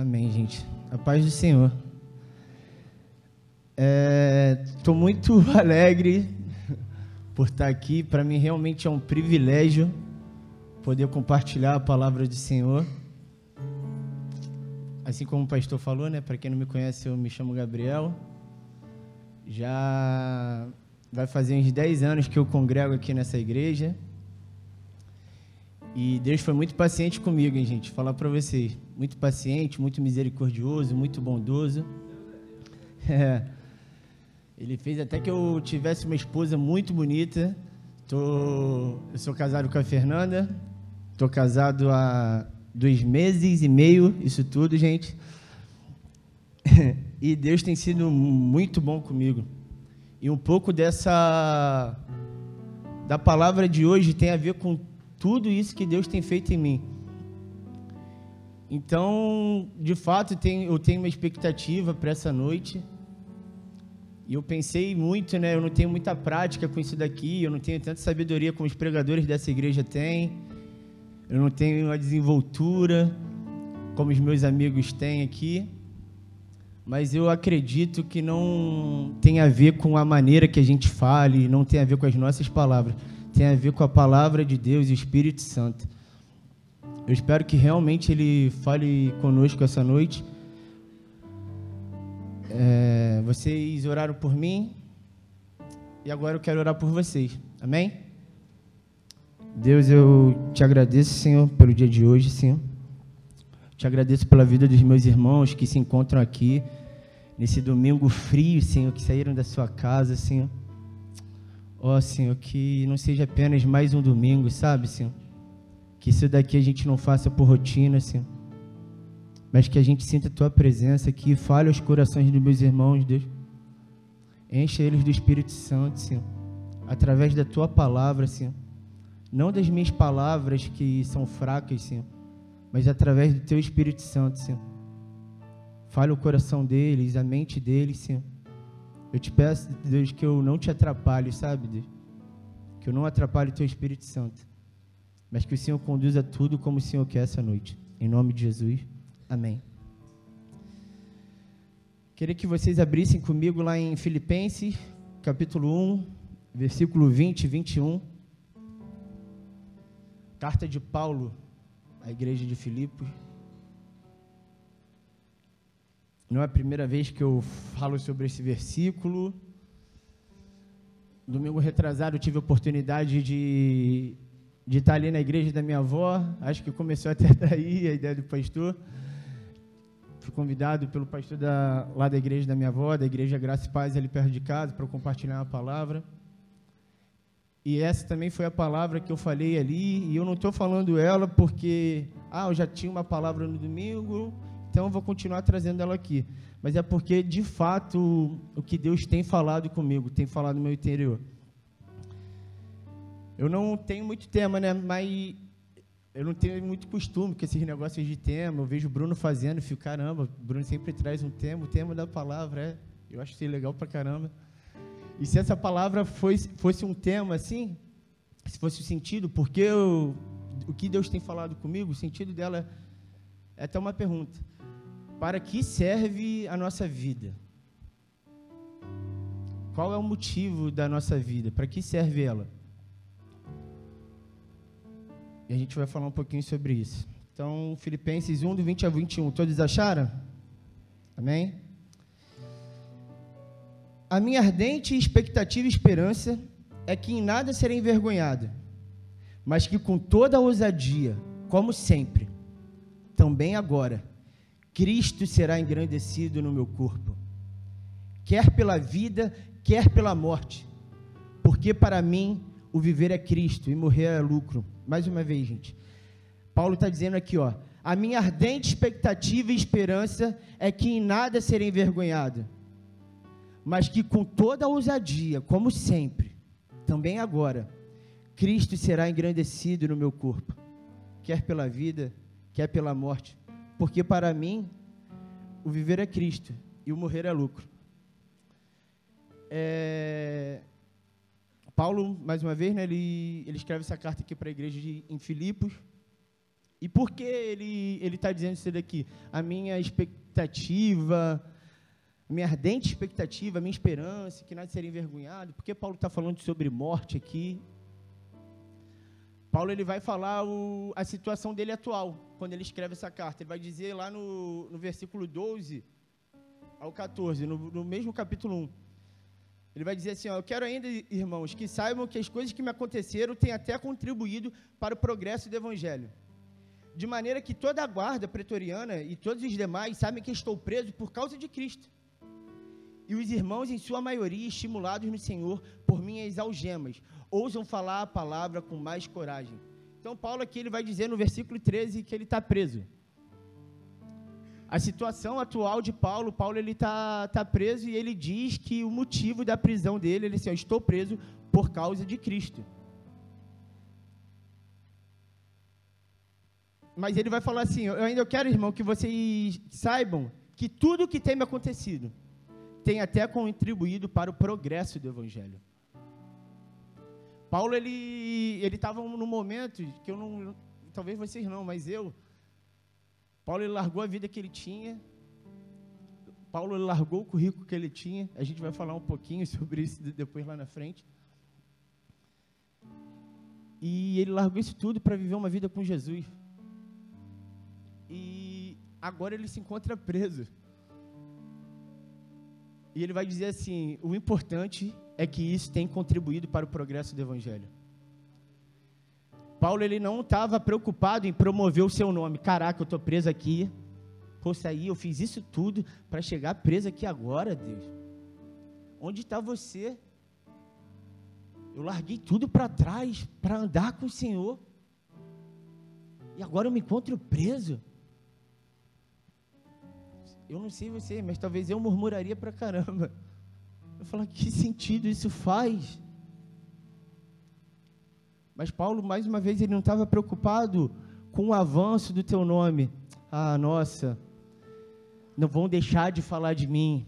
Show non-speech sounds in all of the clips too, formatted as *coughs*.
Amém, gente. A paz do Senhor. Estou é, muito *laughs* alegre por estar aqui. Para mim, realmente é um privilégio poder compartilhar a palavra do Senhor. Assim como o pastor falou, né? Para quem não me conhece, eu me chamo Gabriel. Já vai fazer uns 10 anos que eu congrego aqui nessa igreja. E Deus foi muito paciente comigo, hein, gente? Falar para vocês. Muito paciente, muito misericordioso, muito bondoso. *laughs* É. Ele fez até que eu tivesse uma esposa muito bonita. Tô, eu sou casado com a Fernanda. Tô casado há dois meses e meio, isso tudo, gente. *laughs* E Deus tem sido muito bom comigo. E um pouco dessa da palavra de hoje tem a ver com tudo isso que Deus tem feito em mim. Então, de fato, eu tenho uma expectativa para essa noite. E eu pensei muito, né? Eu não tenho muita prática com isso daqui, eu não tenho tanta sabedoria como os pregadores dessa igreja têm. Eu não tenho uma desenvoltura como os meus amigos têm aqui. Mas eu acredito que não tem a ver com a maneira que a gente fale, não tem a ver com as nossas palavras tem a ver com a palavra de Deus e o Espírito Santo. Eu espero que realmente Ele fale conosco essa noite. É, vocês oraram por mim e agora eu quero orar por vocês. Amém? Deus, eu te agradeço, Senhor, pelo dia de hoje, Senhor. Te agradeço pela vida dos meus irmãos que se encontram aqui nesse domingo frio, Senhor, que saíram da sua casa, Senhor. Ó oh, Senhor, que não seja apenas mais um domingo, sabe, Senhor? Que isso daqui a gente não faça por rotina, Senhor. Mas que a gente sinta a Tua presença aqui, fale aos corações dos meus irmãos, Deus. Encha eles do Espírito Santo, Senhor. Através da Tua palavra, Senhor. Não das minhas palavras que são fracas, Senhor. Mas através do Teu Espírito Santo, Senhor. Fale o coração deles, a mente deles, Senhor eu te peço, Deus, que eu não te atrapalhe, sabe, Deus? Que eu não atrapalhe o teu Espírito Santo. Mas que o Senhor conduza tudo como o Senhor quer essa noite. Em nome de Jesus. Amém. Queria que vocês abrissem comigo lá em Filipenses, capítulo 1, versículo 20 e 21. Carta de Paulo à igreja de Filipos. Não é a primeira vez que eu falo sobre esse versículo. Domingo retrasado eu tive a oportunidade de, de estar ali na igreja da minha avó. Acho que começou até *laughs* daí a ideia do pastor. Fui convidado pelo pastor da, lá da igreja da minha avó, da igreja Graça e Paz, ali perto de casa, para compartilhar uma palavra. E essa também foi a palavra que eu falei ali. E eu não estou falando ela porque, ah, eu já tinha uma palavra no domingo então eu vou continuar trazendo ela aqui. Mas é porque, de fato, o que Deus tem falado comigo, tem falado no meu interior. Eu não tenho muito tema, né? Mas eu não tenho muito costume com esses negócios de tema. Eu vejo o Bruno fazendo e fico, caramba, o Bruno sempre traz um tema, o tema da palavra, é. Eu acho isso legal pra caramba. E se essa palavra fosse, fosse um tema assim, se fosse o sentido, porque eu, o que Deus tem falado comigo, o sentido dela é até uma pergunta. Para que serve a nossa vida? Qual é o motivo da nossa vida? Para que serve ela? E a gente vai falar um pouquinho sobre isso. Então, Filipenses 1, do 20 a 21. Todos acharam? Amém? A minha ardente expectativa e esperança é que em nada serei envergonhado, mas que com toda a ousadia, como sempre, também agora, Cristo será engrandecido no meu corpo, quer pela vida, quer pela morte, porque para mim o viver é Cristo e morrer é lucro. Mais uma vez, gente. Paulo está dizendo aqui, ó, a minha ardente expectativa e esperança é que em nada serei envergonhado, mas que com toda a ousadia, como sempre, também agora, Cristo será engrandecido no meu corpo, quer pela vida, quer pela morte porque para mim o viver é Cristo e o morrer é lucro. É... Paulo, mais uma vez, né, ele, ele escreve essa carta aqui para a igreja de, em Filipos. E por que ele está dizendo isso daqui? A minha expectativa, minha ardente expectativa, minha esperança, que nada seria envergonhado. Por que Paulo está falando sobre morte aqui? Paulo ele vai falar o, a situação dele atual, quando ele escreve essa carta. Ele vai dizer lá no, no versículo 12 ao 14, no, no mesmo capítulo 1. Ele vai dizer assim: ó, Eu quero ainda, irmãos, que saibam que as coisas que me aconteceram têm até contribuído para o progresso do Evangelho. De maneira que toda a guarda pretoriana e todos os demais sabem que estou preso por causa de Cristo. E os irmãos, em sua maioria, estimulados no Senhor por minhas algemas, ousam falar a palavra com mais coragem. Então, Paulo aqui ele vai dizer no versículo 13 que ele está preso. A situação atual de Paulo, Paulo ele está tá preso e ele diz que o motivo da prisão dele, ele assim, eu estou preso por causa de Cristo. Mas ele vai falar assim, eu ainda quero, irmão, que vocês saibam que tudo o que tem me acontecido tem até contribuído para o progresso do evangelho. Paulo ele ele estava num momento que eu não, talvez vocês não, mas eu Paulo ele largou a vida que ele tinha. Paulo ele largou o currículo que ele tinha. A gente vai falar um pouquinho *laughs* sobre isso depois lá na frente. E ele largou isso tudo para viver uma vida com Jesus. E agora ele se encontra preso. E ele vai dizer assim: o importante é que isso tem contribuído para o progresso do Evangelho. Paulo ele não estava preocupado em promover o seu nome. Caraca, eu estou preso aqui. Pô, saí, eu fiz isso tudo para chegar preso aqui agora, Deus. Onde está você? Eu larguei tudo para trás para andar com o Senhor. E agora eu me encontro preso. Eu não sei você, mas talvez eu murmuraria para caramba. Eu falo, que sentido isso faz? Mas Paulo, mais uma vez, ele não estava preocupado com o avanço do teu nome. Ah, nossa, não vão deixar de falar de mim.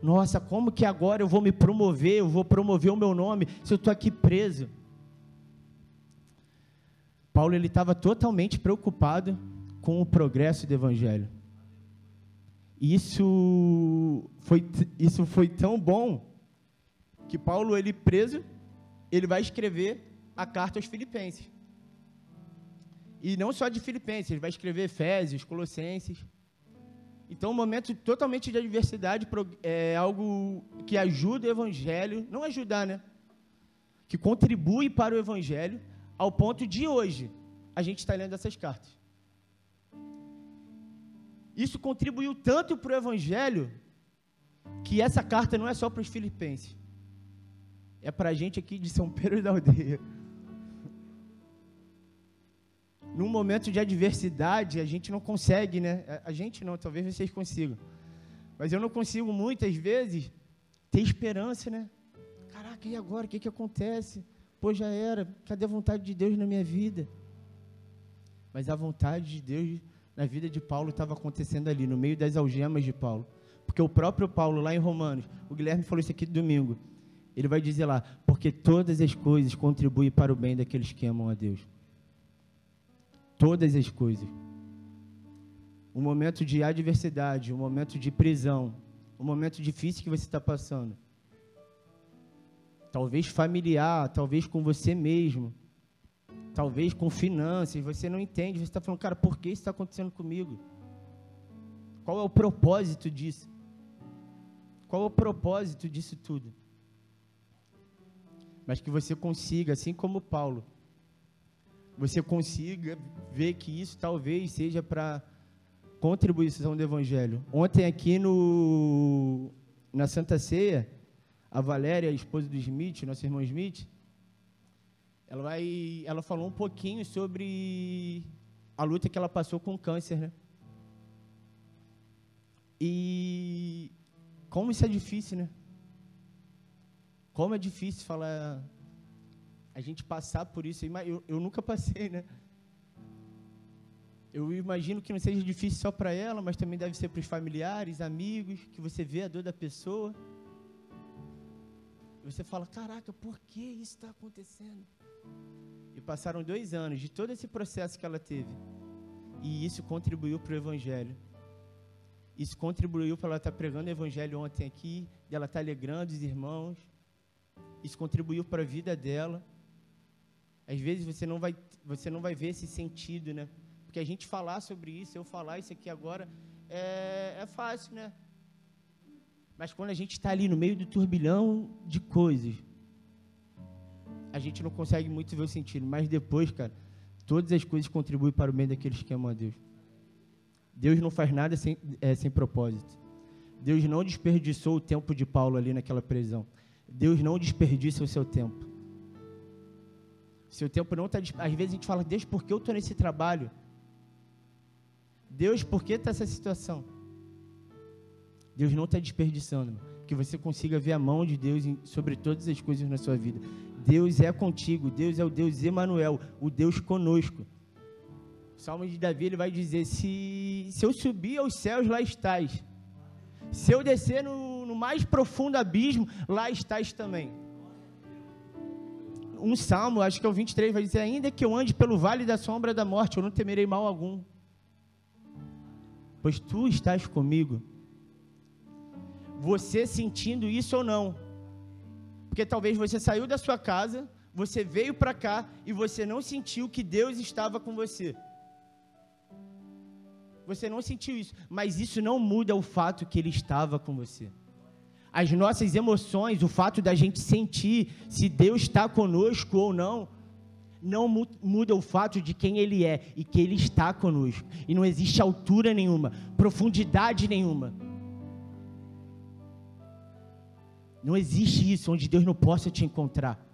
Nossa, como que agora eu vou me promover, eu vou promover o meu nome se eu estou aqui preso? Paulo ele estava totalmente preocupado com o progresso do evangelho. Isso foi, isso foi tão bom que Paulo ele preso, ele vai escrever a carta aos Filipenses. E não só de Filipenses, ele vai escrever Efésios, Colossenses. Então, um momento totalmente de adversidade é algo que ajuda o evangelho, não ajudar, né? Que contribui para o evangelho, ao ponto de hoje a gente está lendo essas cartas. Isso contribuiu tanto para o evangelho que essa carta não é só para os filipenses, é para a gente aqui de São Pedro da Aldeia num momento de adversidade, a gente não consegue, né? A gente não, talvez vocês consigam. Mas eu não consigo muitas vezes ter esperança, né? Caraca, e agora? O que, que acontece? Pô, já era. Cadê a vontade de Deus na minha vida? Mas a vontade de Deus na vida de Paulo estava acontecendo ali, no meio das algemas de Paulo. Porque o próprio Paulo, lá em Romanos, o Guilherme falou isso aqui domingo. Ele vai dizer lá: porque todas as coisas contribuem para o bem daqueles que amam a Deus todas as coisas. Um momento de adversidade, um momento de prisão, um momento difícil que você está passando. Talvez familiar, talvez com você mesmo, talvez com finanças, você não entende, você está falando, cara, por que isso está acontecendo comigo? Qual é o propósito disso? Qual é o propósito disso tudo? Mas que você consiga, assim como Paulo, você consiga ver que isso talvez seja para contribuição do Evangelho. Ontem aqui no na Santa Ceia, a Valéria, a esposa do Smith, nosso irmão Smith, ela vai, ela falou um pouquinho sobre a luta que ela passou com o câncer, né? E como isso é difícil, né? Como é difícil falar a gente passar por isso. Eu, eu nunca passei, né? Eu imagino que não seja difícil só para ela, mas também deve ser para os familiares, amigos, que você vê a dor da pessoa. E você fala: caraca, por que isso está acontecendo? E passaram dois anos de todo esse processo que ela teve. E isso contribuiu para o Evangelho. Isso contribuiu para ela estar pregando o Evangelho ontem aqui, ela estar alegrando os irmãos. Isso contribuiu para a vida dela. Às vezes você não vai, você não vai ver esse sentido, né? Porque a gente falar sobre isso, eu falar isso aqui agora, é, é fácil, né? Mas quando a gente está ali no meio do turbilhão de coisas, a gente não consegue muito ver o sentido. Mas depois, cara, todas as coisas contribuem para o bem daqueles que amam a Deus. Deus não faz nada sem, é, sem propósito. Deus não desperdiçou o tempo de Paulo ali naquela prisão. Deus não desperdiça o seu tempo. Seu tempo não está. Às vezes a gente fala, Deus, por que eu estou nesse trabalho? Deus, por que está essa situação? Deus não está desperdiçando, irmão. Que você consiga ver a mão de Deus sobre todas as coisas na sua vida. Deus é contigo, Deus é o Deus Emanuel, o Deus conosco. O Salmo de Davi ele vai dizer: se, se eu subir aos céus, lá estás. Se eu descer no, no mais profundo abismo, lá estás também. Um salmo, acho que é o 23, vai dizer: Ainda que eu ande pelo vale da sombra da morte, eu não temerei mal algum, pois tu estás comigo. Você sentindo isso ou não, porque talvez você saiu da sua casa, você veio para cá e você não sentiu que Deus estava com você. Você não sentiu isso, mas isso não muda o fato que Ele estava com você. As nossas emoções, o fato da gente sentir se Deus está conosco ou não, não muda o fato de quem Ele é e que Ele está conosco. E não existe altura nenhuma, profundidade nenhuma. Não existe isso onde Deus não possa te encontrar.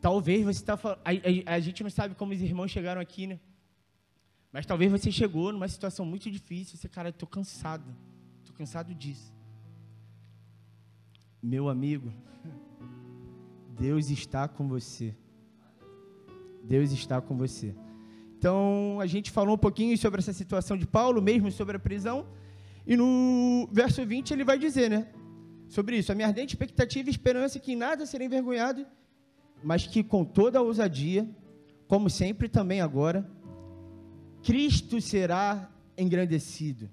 Talvez você está falando. A, a, a gente não sabe como os irmãos chegaram aqui, né? Mas talvez você chegou numa situação muito difícil. Você, cara, estou cansado. Estou cansado disso. Meu amigo, *laughs* Deus está com você. Deus está com você. Então, a gente falou um pouquinho sobre essa situação de Paulo, mesmo sobre a prisão. E no verso 20 ele vai dizer, né? Sobre isso, a minha ardente expectativa e esperança é que em nada serei envergonhado, mas que com toda a ousadia, como sempre também agora, Cristo será engrandecido.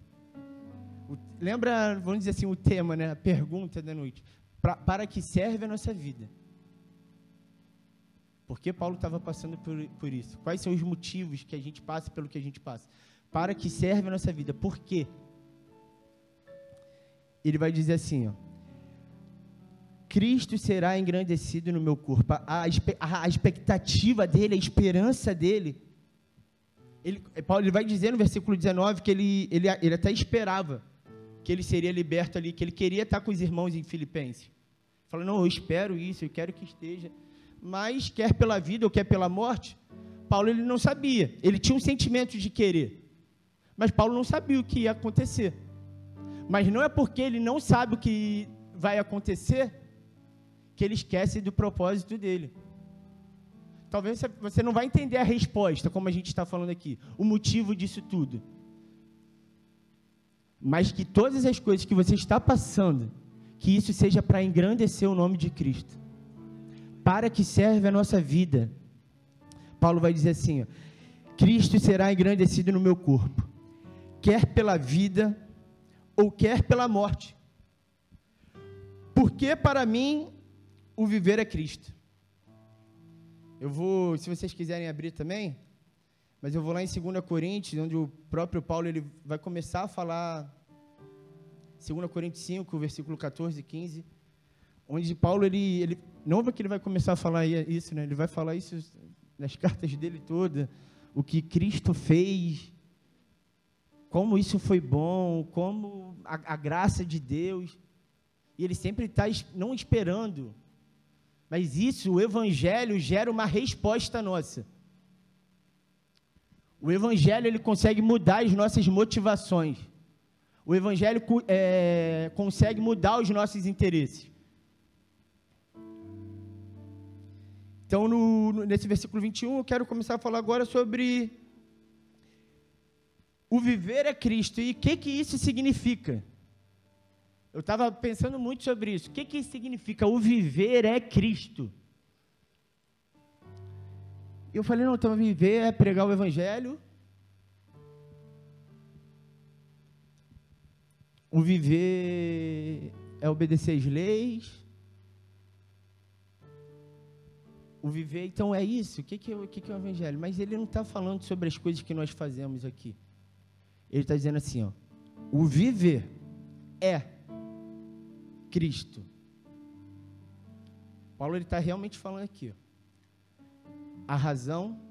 O, lembra, vamos dizer assim, o tema, né? A pergunta da noite. Pra, para que serve a nossa vida? Por que Paulo estava passando por, por isso? Quais são os motivos que a gente passa pelo que a gente passa? Para que serve a nossa vida? Por quê? Ele vai dizer assim, ó. Cristo será engrandecido no meu corpo. A, a, a expectativa dele, a esperança dele ele, Paulo ele vai dizer no versículo 19 que ele, ele, ele até esperava que ele seria liberto ali, que ele queria estar com os irmãos em Filipenses. Falou, não, eu espero isso, eu quero que esteja. Mas, quer pela vida ou quer pela morte, Paulo ele não sabia. Ele tinha um sentimento de querer. Mas Paulo não sabia o que ia acontecer. Mas não é porque ele não sabe o que vai acontecer que ele esquece do propósito dele. Talvez você não vai entender a resposta, como a gente está falando aqui, o motivo disso tudo. Mas que todas as coisas que você está passando, que isso seja para engrandecer o nome de Cristo. Para que serve a nossa vida. Paulo vai dizer assim: ó, Cristo será engrandecido no meu corpo, quer pela vida ou quer pela morte. Porque para mim o viver é Cristo eu vou, se vocês quiserem abrir também, mas eu vou lá em 2 Coríntios, onde o próprio Paulo ele vai começar a falar 2 Coríntios 5, versículo 14 e 15, onde Paulo ele, ele não é que ele vai começar a falar isso, né? Ele vai falar isso nas *laughs* cartas dele toda, o que Cristo fez, como isso foi bom, como a, a graça de Deus. E ele sempre está não esperando mas isso, o Evangelho gera uma resposta nossa. O Evangelho ele consegue mudar as nossas motivações. O Evangelho é, consegue mudar os nossos interesses. Então, no, nesse versículo 21, eu quero começar a falar agora sobre o viver é Cristo e o que, que isso significa. Eu estava pensando muito sobre isso. O que, que significa o viver é Cristo? Eu falei, não, então viver é pregar o evangelho. O viver é obedecer às leis. O viver, então, é isso. O que, que, é, o, que, que é o evangelho? Mas ele não está falando sobre as coisas que nós fazemos aqui. Ele está dizendo assim, ó. O viver é Cristo. Paulo está realmente falando aqui. Ó. A razão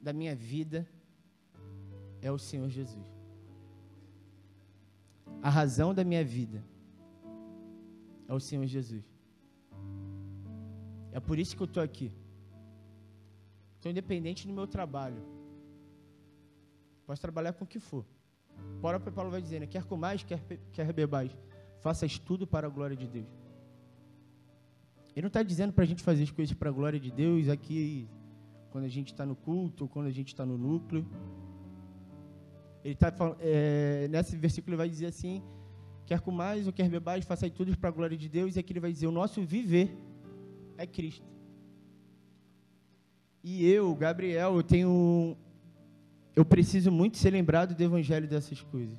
da minha vida é o Senhor Jesus. A razão da minha vida é o Senhor Jesus. É por isso que eu estou aqui. Estou independente do meu trabalho. Posso trabalhar com o que for. O próprio Paulo vai dizendo, quer mais, quer, quer bebais. Faças tudo para a glória de Deus. Ele não está dizendo para a gente fazer as coisas para a glória de Deus aqui, quando a gente está no culto, quando a gente está no núcleo. Ele está é, nesse versículo ele vai dizer assim: quer com mais ou quer bebais, faça tudo para a glória de Deus. E aqui ele vai dizer: o nosso viver é Cristo. E eu, Gabriel, eu tenho. Eu preciso muito ser lembrado do evangelho dessas coisas.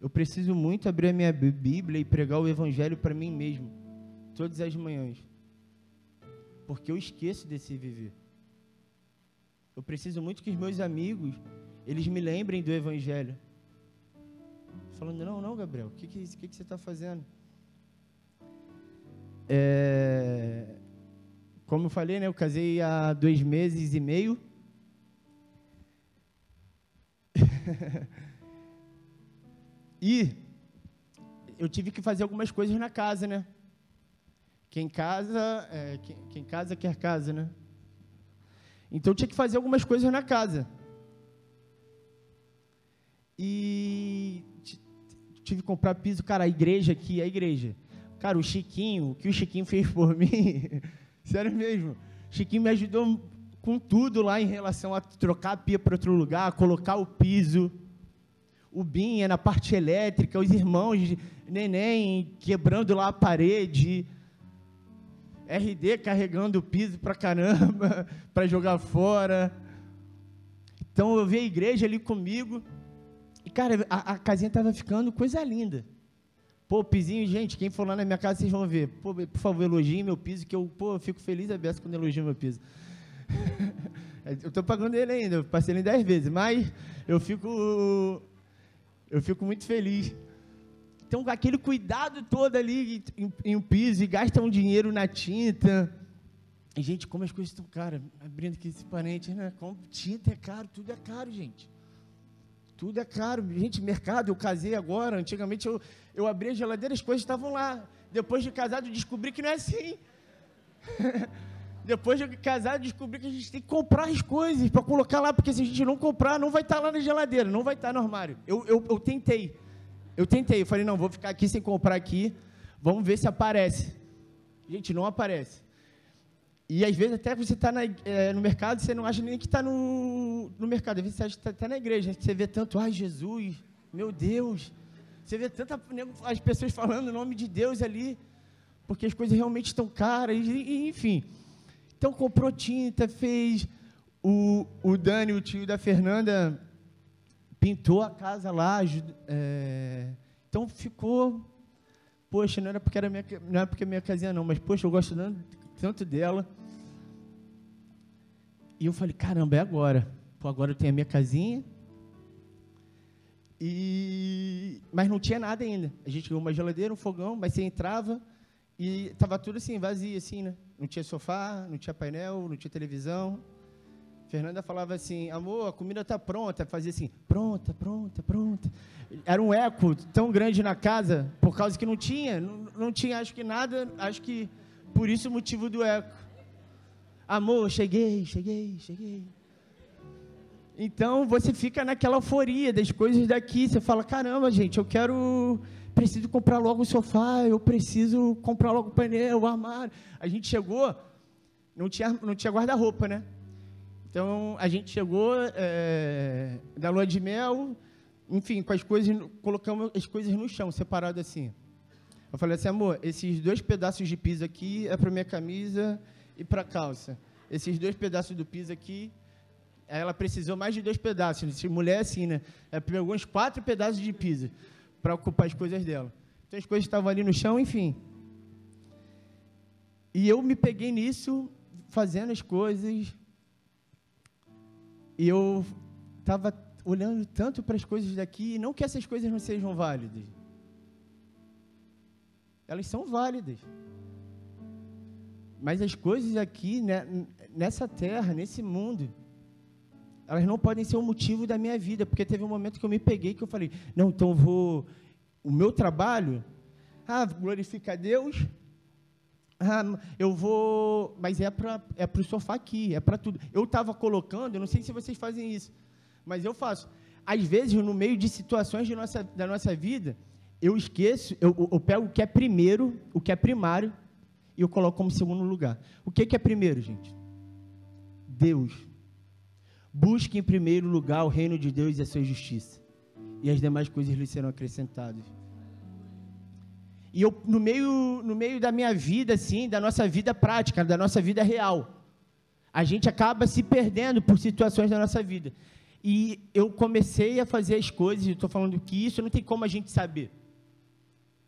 Eu preciso muito abrir a minha Bíblia e pregar o evangelho para mim mesmo todas as manhãs. Porque eu esqueço desse viver. Eu preciso muito que os meus amigos, eles me lembrem do Evangelho. Falando, não, não, Gabriel, o que, que, que, que você está fazendo? É, como eu falei, né, eu casei há dois meses e meio. *laughs* e eu tive que fazer algumas coisas na casa, né? Quem casa, é, quem, quem casa quer casa, né? Então eu tinha que fazer algumas coisas na casa. E tive que comprar piso, cara, a igreja aqui, a igreja. Cara, o Chiquinho, o que o Chiquinho fez por *laughs* mim, sério mesmo. Chiquinho me ajudou com tudo lá em relação a trocar a pia para outro lugar, colocar o piso. O Binha na parte elétrica, os irmãos, neném quebrando lá a parede. RD carregando o piso pra caramba, *laughs* para jogar fora. Então eu vi a igreja ali comigo. E, cara, a, a casinha tava ficando coisa linda. Pô, pisinho, gente, quem for lá na minha casa, vocês vão ver. Pô, por favor, elogiem meu piso, que eu, pô, eu fico feliz a beça quando elogio meu piso. *laughs* eu tô pagando ele ainda, eu passei ele dez vezes, mas eu fico. Eu fico muito feliz. Então, aquele cuidado todo ali em, em um piso e gastam dinheiro na tinta. E, gente, como as coisas estão caras. Abrindo aqui esse parente, né? Como tinta é caro, tudo é caro, gente. Tudo é caro. Gente, mercado, eu casei agora. Antigamente eu, eu abri a geladeira, as coisas estavam lá. Depois de casado, descobri que não é assim. *laughs* Depois de casado, descobri que a gente tem que comprar as coisas para colocar lá, porque se a gente não comprar, não vai estar lá na geladeira, não vai estar no armário. Eu, eu, eu tentei. Eu tentei, eu falei, não, vou ficar aqui sem comprar aqui, vamos ver se aparece. Gente, não aparece. E às vezes até você está é, no mercado, você não acha nem que está no, no mercado. Às vezes você acha que está até na igreja. Você vê tanto, ai Jesus, meu Deus. Você vê tanta as pessoas falando o nome de Deus ali, porque as coisas realmente estão caras, e, enfim. Então comprou tinta, fez. O, o Dani, o tio da Fernanda, pintou a casa lá. É, então ficou. Poxa, não era porque era minha, não era porque é minha casinha não, mas poxa, eu gosto tanto dela. E eu falei, caramba, é agora. Pô, agora eu tenho a minha casinha. E mas não tinha nada ainda. A gente ganhou uma geladeira, um fogão, mas você entrava e estava tudo assim, vazio assim, né? Não tinha sofá, não tinha painel, não tinha televisão. Fernanda falava assim, amor, a comida está pronta. Fazia assim, pronta, pronta, pronta. Era um eco tão grande na casa, por causa que não tinha, não, não tinha, acho que nada, acho que por isso o motivo do eco. Amor, cheguei, cheguei, cheguei. Então você fica naquela euforia das coisas daqui. Você fala, caramba, gente, eu quero, preciso comprar logo o sofá, eu preciso comprar logo o painel, o armário. A gente chegou, não tinha, não tinha guarda-roupa, né? Então a gente chegou é, da lua de mel, enfim, com as coisas, colocamos as coisas no chão, separado assim. Eu falei assim, amor, esses dois pedaços de piso aqui é para minha camisa e para calça. esses dois pedaços do piso aqui, ela precisou mais de dois pedaços. Mulher assim, né? Ela pegou uns quatro pedaços de piso para ocupar as coisas dela. Então as coisas estavam ali no chão, enfim. E eu me peguei nisso, fazendo as coisas. E eu estava olhando tanto para as coisas daqui, não que essas coisas não sejam válidas. Elas são válidas. Mas as coisas aqui, né, nessa terra, nesse mundo, elas não podem ser o motivo da minha vida, porque teve um momento que eu me peguei que eu falei, não, então eu vou, o meu trabalho, ah, glorifica a Deus, ah, eu vou, mas é para é o sofá aqui, é para tudo. Eu estava colocando, eu não sei se vocês fazem isso, mas eu faço. Às vezes, no meio de situações de nossa, da nossa vida, eu esqueço, eu, eu pego o que é primeiro, o que é primário, e eu coloco como segundo lugar. O que, que é primeiro, gente? Deus. Busque em primeiro lugar o reino de Deus e a sua justiça. E as demais coisas lhe serão acrescentadas. E eu, no meio, no meio da minha vida, assim, da nossa vida prática, da nossa vida real, a gente acaba se perdendo por situações da nossa vida. E eu comecei a fazer as coisas, estou falando que isso não tem como a gente saber.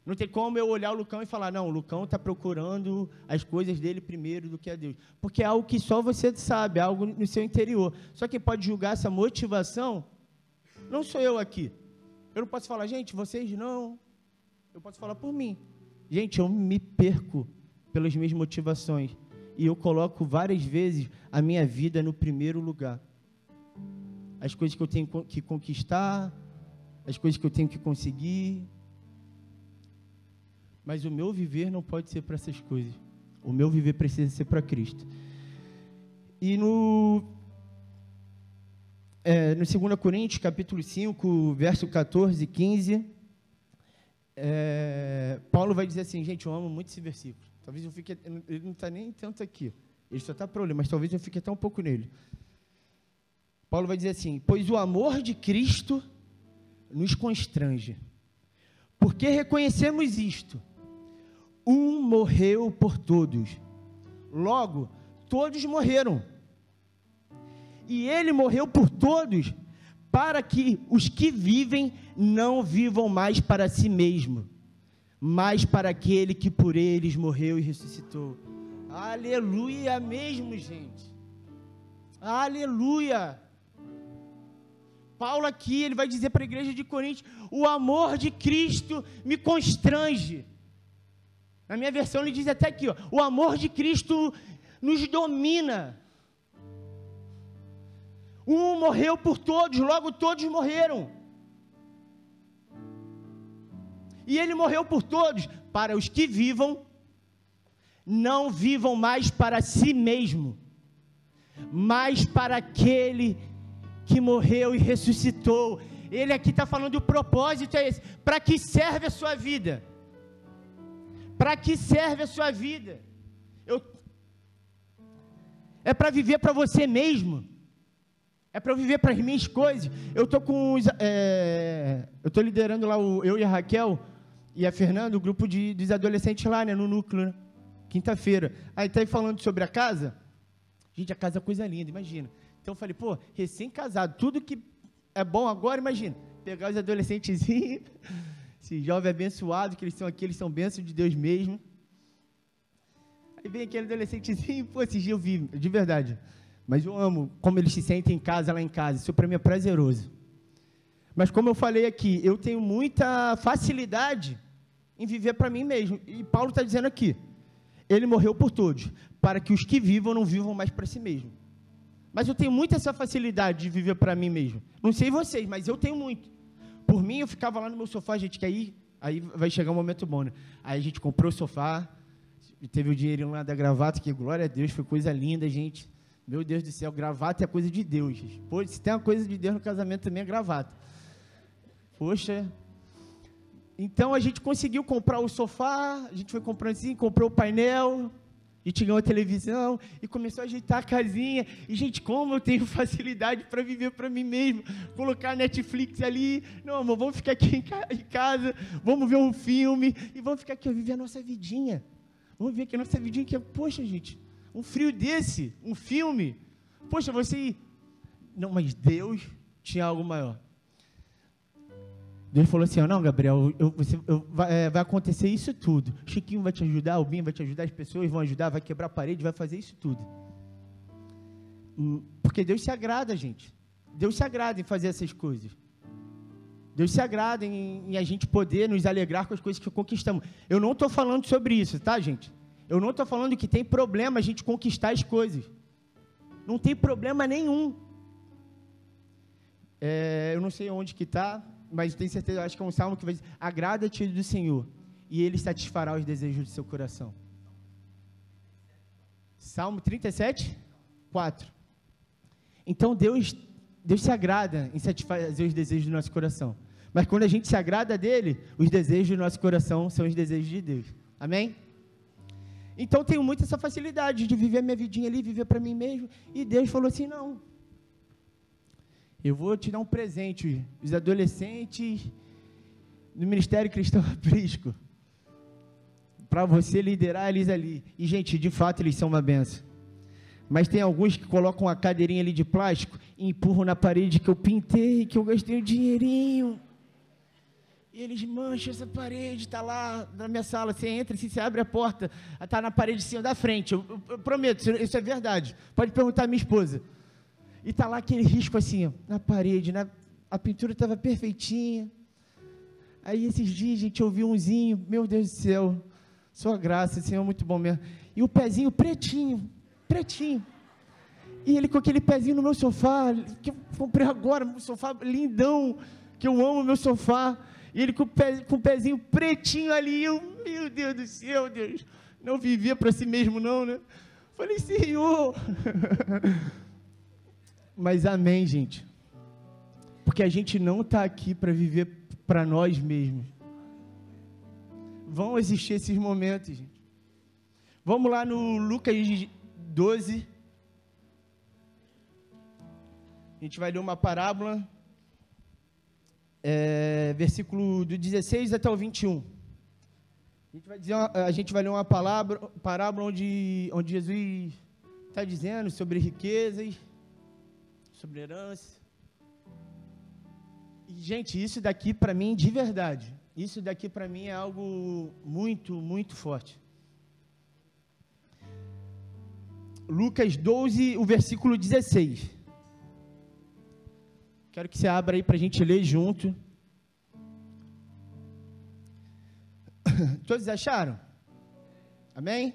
Não tem como eu olhar o Lucão e falar, não, o Lucão está procurando as coisas dele primeiro do que a Deus. Porque é algo que só você sabe, é algo no seu interior. Só quem pode julgar essa motivação não sou eu aqui. Eu não posso falar, gente, vocês não. Eu posso falar por mim. Gente, eu me perco pelas minhas motivações. E eu coloco várias vezes a minha vida no primeiro lugar. As coisas que eu tenho que conquistar, as coisas que eu tenho que conseguir, mas o meu viver não pode ser para essas coisas. O meu viver precisa ser para Cristo. E no, é, no 2 Coríntios, capítulo 5, verso 14 e 15, é, Paulo vai dizer assim, gente, eu amo muito esse versículo. Talvez eu fique, ele não está nem tanto aqui. Ele só está para olhar, mas talvez eu fique até um pouco nele. Paulo vai dizer assim, pois o amor de Cristo nos constrange. Porque reconhecemos isto, um morreu por todos. Logo, todos morreram. E ele morreu por todos, para que os que vivem não vivam mais para si mesmo, mas para aquele que por eles morreu e ressuscitou. Aleluia mesmo, gente. Aleluia. Paulo aqui, ele vai dizer para a igreja de Coríntios: o amor de Cristo me constrange. Na minha versão ele diz até aqui, ó, o amor de Cristo nos domina. Um morreu por todos, logo todos morreram. E ele morreu por todos, para os que vivam, não vivam mais para si mesmo, mas para aquele que morreu e ressuscitou. Ele aqui está falando o propósito é esse: para que serve a sua vida? Para que serve a sua vida? Eu... É para viver para você mesmo. É para viver para as minhas coisas. Eu tô com os, é... eu tô liderando lá o eu e a Raquel e a Fernanda, o grupo de, dos adolescentes lá, né, no núcleo, né? quinta-feira. Aí tá aí falando sobre a casa. Gente, a casa é coisa linda, imagina. Então eu falei, pô, recém-casado, tudo que é bom agora, imagina. Pegar os adolescentezinhos esse jovem abençoado que eles são aqui, eles são bênçãos de Deus mesmo. Aí vem aquele adolescentezinho, pô, esse dia eu vi, de verdade. Mas eu amo como eles se sentem em casa, lá em casa. Isso para mim é prazeroso. Mas como eu falei aqui, eu tenho muita facilidade em viver para mim mesmo. E Paulo está dizendo aqui: ele morreu por todos, para que os que vivam não vivam mais para si mesmo. Mas eu tenho muita essa facilidade de viver para mim mesmo. Não sei vocês, mas eu tenho muito. Por mim, eu ficava lá no meu sofá, gente, que aí, aí vai chegar um momento bom, né? Aí a gente comprou o sofá, teve o dinheirinho lá da gravata, que glória a Deus, foi coisa linda, gente. Meu Deus do céu, gravata é coisa de Deus. Pô, se tem uma coisa de Deus no casamento também é gravata. Poxa. Então a gente conseguiu comprar o sofá, a gente foi comprando assim, comprou o painel, e tinha uma televisão e começou a ajeitar a casinha. E, gente, como eu tenho *laughs* facilidade para viver para mim mesmo. Colocar Netflix ali. Não, amor, vamos ficar aqui *laughs* em casa, vamos ver um filme e vamos ficar aqui, ó, viver a nossa vidinha. Vamos ver aqui a nossa vidinha que é, poxa, gente, um frio desse, um filme. Poxa, você. Não, mas Deus tinha algo maior. Deus falou assim: não, Gabriel, eu, você, eu, vai, é, vai, acontecer isso tudo. Chiquinho vai te ajudar, o Binho vai te ajudar, as pessoas vão ajudar, vai quebrar a parede, vai fazer isso tudo. Hum, porque Deus se agrada, gente. Deus se agrada em fazer essas coisas. Deus se agrada em, em a gente poder nos alegrar com as coisas que conquistamos. Eu não estou falando sobre isso, tá, gente? Eu não estou falando que tem problema a gente conquistar as coisas. Não tem problema nenhum. É, eu não sei onde que está, mas tenho certeza, acho que é um salmo que vai dizer: Agrada-te do Senhor, e Ele satisfará os desejos do seu coração. Salmo 37, 4. Então Deus, Deus se agrada em satisfazer os desejos do nosso coração. Mas quando a gente se agrada dele, os desejos do nosso coração são os desejos de Deus. Amém? Então tenho muito essa facilidade de viver minha vidinha ali, viver para mim mesmo. E Deus falou assim: não, eu vou te dar um presente. Os adolescentes do Ministério Cristão *laughs* Aprisco. Para você liderar eles ali. E, gente, de fato, eles são uma benção. Mas tem alguns que colocam a cadeirinha ali de plástico e empurram na parede que eu pintei, que eu gastei um dinheirinho. E eles mancham essa parede, está lá na minha sala. Você entra, assim, você abre a porta, está na parede de cima da frente. Eu, eu, eu prometo, isso é verdade. Pode perguntar à minha esposa. E tá lá aquele risco assim, na parede, né? a pintura estava perfeitinha. Aí esses dias a gente ouviu umzinho, meu Deus do céu, sua graça, Senhor, muito bom mesmo. E o pezinho pretinho, pretinho. E ele com aquele pezinho no meu sofá, que eu comprei agora, um sofá lindão, que eu amo meu sofá. E ele com o, pé, com o pezinho pretinho ali, eu, meu Deus do céu, Deus, não vivia para si mesmo não, né? Falei, Senhor, *laughs* Mas amém, gente. Porque a gente não está aqui para viver para nós mesmos. Vão existir esses momentos, gente. Vamos lá no Lucas 12. A gente vai ler uma parábola, é, versículo do 16 até o 21. A gente vai, dizer uma, a gente vai ler uma palavra, parábola onde, onde Jesus está dizendo sobre riquezas sobre herança. E, gente, isso daqui para mim, de verdade, isso daqui para mim é algo muito, muito forte. Lucas 12, o versículo 16. Quero que você abra aí para a gente ler junto. *coughs* Todos acharam? Amém?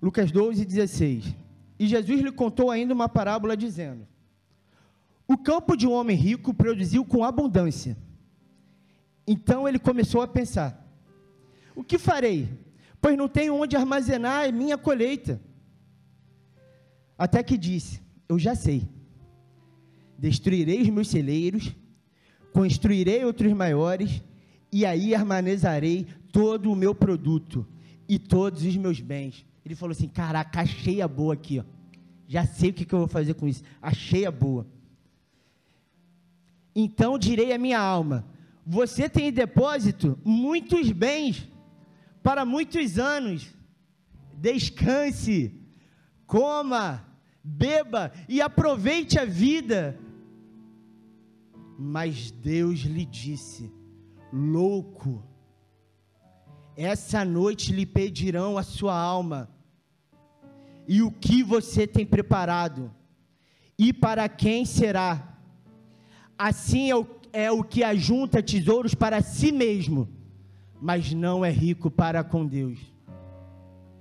Lucas 12, 16. E Jesus lhe contou ainda uma parábola dizendo: O campo de um homem rico produziu com abundância. Então ele começou a pensar: O que farei? Pois não tenho onde armazenar minha colheita. Até que disse: Eu já sei. Destruirei os meus celeiros, construirei outros maiores, e aí armazenarei todo o meu produto e todos os meus bens ele falou assim: Caraca, achei a boa aqui, ó. Já sei o que, que eu vou fazer com isso. Achei a boa. Então direi à minha alma: Você tem em depósito muitos bens para muitos anos. Descanse, coma, beba e aproveite a vida. Mas Deus lhe disse: Louco, essa noite lhe pedirão a sua alma e o que você tem preparado, e para quem será. Assim é o, é o que ajunta tesouros para si mesmo, mas não é rico para com Deus.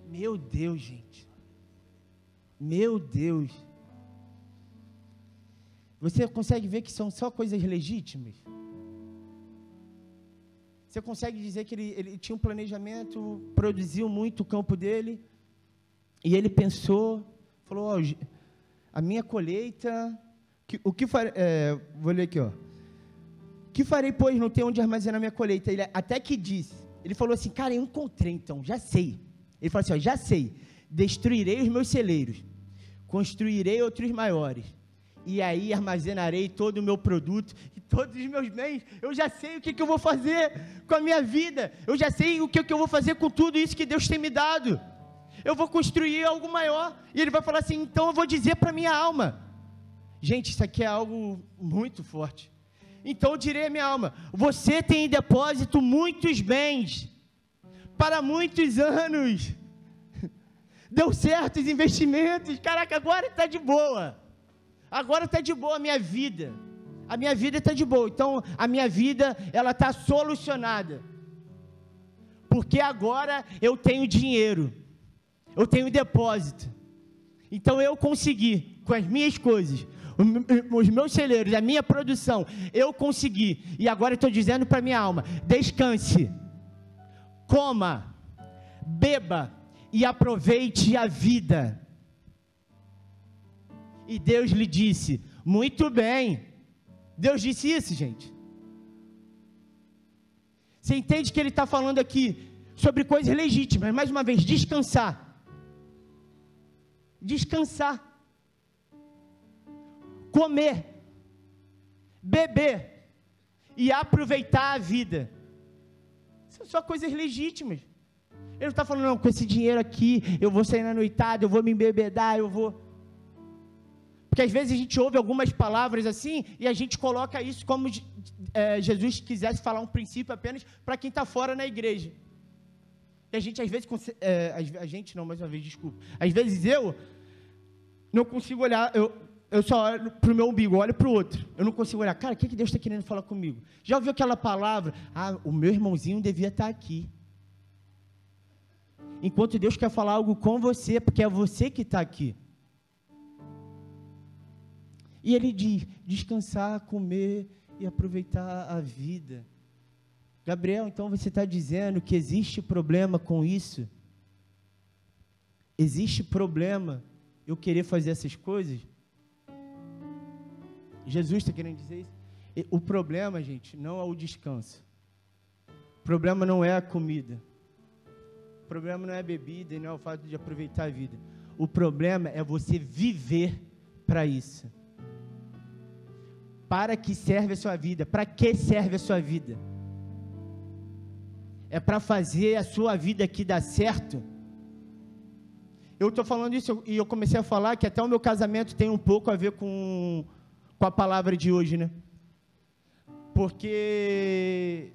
Meu Deus, gente. Meu Deus. Você consegue ver que são só coisas legítimas? Você consegue dizer que ele, ele tinha um planejamento, produziu muito o campo dele, e ele pensou, falou: oh, a minha colheita, que, o que farei, é, vou ler aqui, ó. Que farei, pois, não tenho onde armazenar minha colheita? Ele até que disse, ele falou assim, cara, eu encontrei então, já sei. Ele falou assim, ó, já sei, destruirei os meus celeiros, construirei outros maiores, e aí armazenarei todo o meu produto todos os meus bens. Eu já sei o que, que eu vou fazer com a minha vida, eu já sei o que, que eu vou fazer com tudo isso que Deus tem me dado. eu vou construir algo maior. E ele vai falar assim: então eu vou dizer para minha alma. Gente, isso aqui é algo muito forte. Então eu direi à minha alma: você tem em depósito muitos bens para muitos anos. Deu certo os investimentos. Caraca, agora está de boa. Agora está de boa a minha vida. A minha vida está de boa. Então a minha vida ela está solucionada. Porque agora eu tenho dinheiro. Eu tenho depósito. Então eu consegui, com as minhas coisas, os meus celeiros, a minha produção, eu consegui. E agora estou dizendo para minha alma: descanse, coma, beba e aproveite a vida. E Deus lhe disse: muito bem. Deus disse isso, gente. Você entende que ele está falando aqui sobre coisas legítimas, mais uma vez, descansar. Descansar comer, beber e aproveitar a vida. São só coisas legítimas. Ele não está falando, não, com esse dinheiro aqui, eu vou sair na noitada, eu vou me embebedar, eu vou. Porque às vezes a gente ouve algumas palavras assim e a gente coloca isso como é, Jesus quisesse falar um princípio apenas para quem está fora na igreja. E a gente às vezes, é, a gente não, mais uma vez, desculpa. Às vezes eu não consigo olhar, eu, eu só olho para o meu umbigo, olho para o outro. Eu não consigo olhar, cara, o que, que Deus está querendo falar comigo? Já ouviu aquela palavra? Ah, o meu irmãozinho devia estar tá aqui. Enquanto Deus quer falar algo com você, porque é você que está aqui. E ele diz: descansar, comer e aproveitar a vida. Gabriel, então você está dizendo que existe problema com isso? Existe problema eu querer fazer essas coisas? Jesus está querendo dizer isso. O problema, gente, não é o descanso. O problema não é a comida. O problema não é a bebida e não é o fato de aproveitar a vida. O problema é você viver para isso. Para que serve a sua vida? Para que serve a sua vida? É para fazer a sua vida aqui dar certo? Eu estou falando isso e eu comecei a falar que até o meu casamento tem um pouco a ver com com a palavra de hoje, né? Porque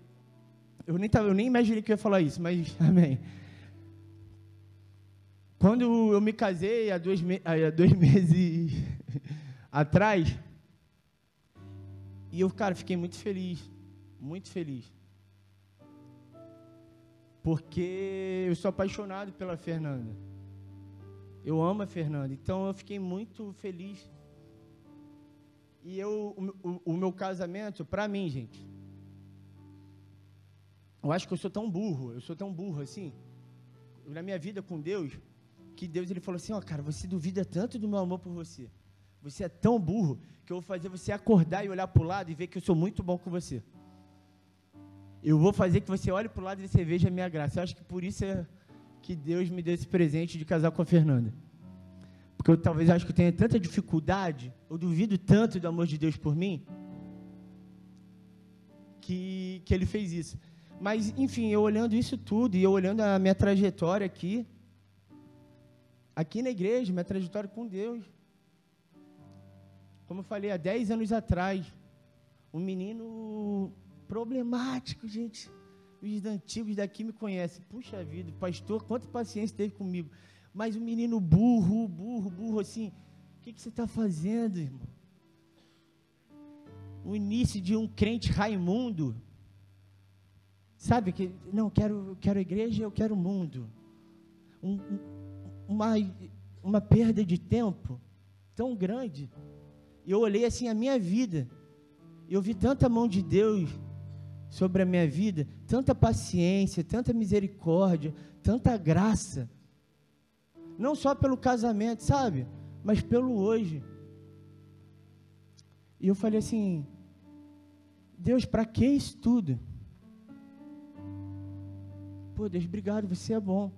eu nem, tava, eu nem imaginei que eu ia falar isso, mas *laughs* amém. Quando eu me casei há dois, me, há dois *laughs* meses atrás, e eu, cara, fiquei muito feliz, muito feliz. Porque eu sou apaixonado pela Fernanda. Eu amo a Fernanda, então eu fiquei muito feliz e eu, o, o, o meu casamento, para mim, gente, eu acho que eu sou tão burro, eu sou tão burro assim, na minha vida com Deus, que Deus ele falou assim: Ó, oh, cara, você duvida tanto do meu amor por você. Você é tão burro que eu vou fazer você acordar e olhar para o lado e ver que eu sou muito bom com você. Eu vou fazer que você olhe para o lado e você veja a minha graça. Eu acho que por isso é que Deus me deu esse presente de casar com a Fernanda. Porque eu talvez acho que eu tenha tanta dificuldade, eu duvido tanto do amor de Deus por mim, que, que ele fez isso. Mas, enfim, eu olhando isso tudo e eu olhando a minha trajetória aqui, aqui na igreja, minha trajetória com Deus. Como eu falei, há 10 anos atrás, um menino problemático, gente. Os antigos daqui me conhecem. Puxa vida, pastor, quanta paciência teve comigo. Mas o menino burro, burro, burro, assim, o que, que você está fazendo, irmão? O início de um crente Raimundo. Sabe que, não, quero, quero igreja, eu quero mundo. Um, uma, uma perda de tempo tão grande. Eu olhei assim a minha vida. Eu vi tanta mão de Deus sobre a minha vida, tanta paciência, tanta misericórdia, tanta graça não só pelo casamento, sabe? Mas pelo hoje. E eu falei assim: Deus, para que isso tudo? Pô, Deus, obrigado, você é bom.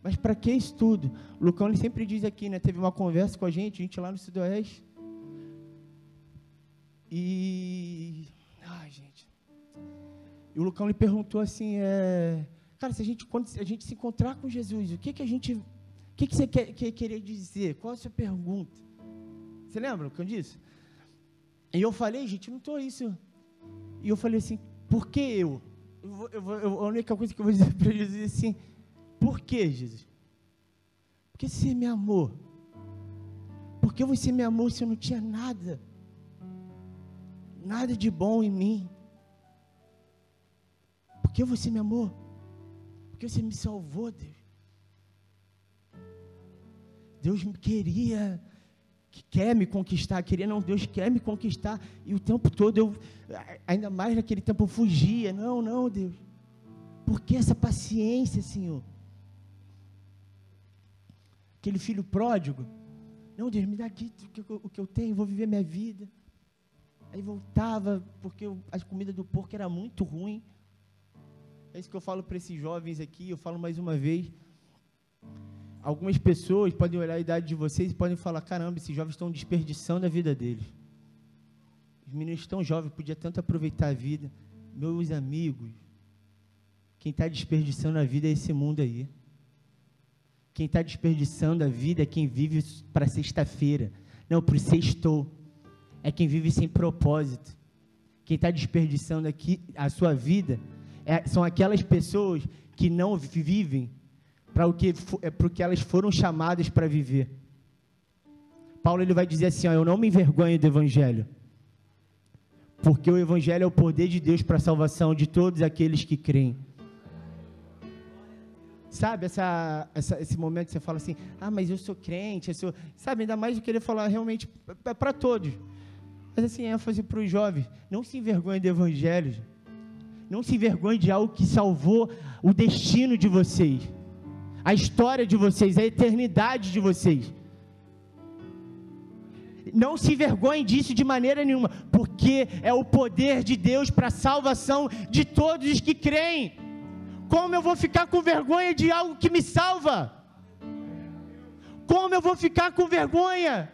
Mas para que isso tudo? O Lucão ele sempre diz aqui, né? Teve uma conversa com a gente, a gente lá no Sudoeste. E. Ai, gente. E o Lucão lhe perguntou assim: é... Cara, se a gente, quando a gente se encontrar com Jesus, o que, que a gente O que, que você quer, que queria dizer? Qual a sua pergunta? Você lembra o que eu disse? E eu falei, gente, não estou isso. E eu falei assim, por que eu? eu, eu, eu a única coisa que eu vou dizer *laughs* para Jesus é assim, por que, Jesus? Porque você me amou. Porque você me amou se eu não tinha nada. Nada de bom em mim. Porque você me amou. Porque você me salvou, Deus. Deus queria, quer me conquistar, queria não, Deus quer me conquistar. E o tempo todo eu, ainda mais naquele tempo eu fugia. Não, não, Deus. Por que essa paciência, Senhor? Aquele filho pródigo. Não, Deus, me dá aqui o que eu tenho, vou viver minha vida. Aí voltava, porque a comida do porco era muito ruim. É isso que eu falo para esses jovens aqui, eu falo mais uma vez. Algumas pessoas podem olhar a idade de vocês e podem falar: caramba, esses jovens estão desperdiçando a vida deles. Os meninos tão jovens podiam tanto aproveitar a vida. Meus amigos, quem está desperdiçando a vida é esse mundo aí. Quem está desperdiçando a vida é quem vive para sexta-feira. Não, para o sextou. É quem vive sem propósito. Quem está desperdiçando aqui a sua vida é, são aquelas pessoas que não vivem para o que, é, para o que elas foram chamadas para viver. Paulo ele vai dizer assim: ó, Eu não me envergonho do Evangelho, porque o Evangelho é o poder de Deus para a salvação de todos aqueles que creem. Sabe, essa, essa, esse momento que você fala assim, ah, mas eu sou crente, eu sou... sabe, ainda mais eu querer falar realmente para todos. Mas assim, ênfase para os jovens, não se envergonhe do Evangelho, não se envergonhe de algo que salvou o destino de vocês, a história de vocês, a eternidade de vocês. Não se envergonhe disso de maneira nenhuma, porque é o poder de Deus para a salvação de todos os que creem. Como eu vou ficar com vergonha de algo que me salva? Como eu vou ficar com vergonha?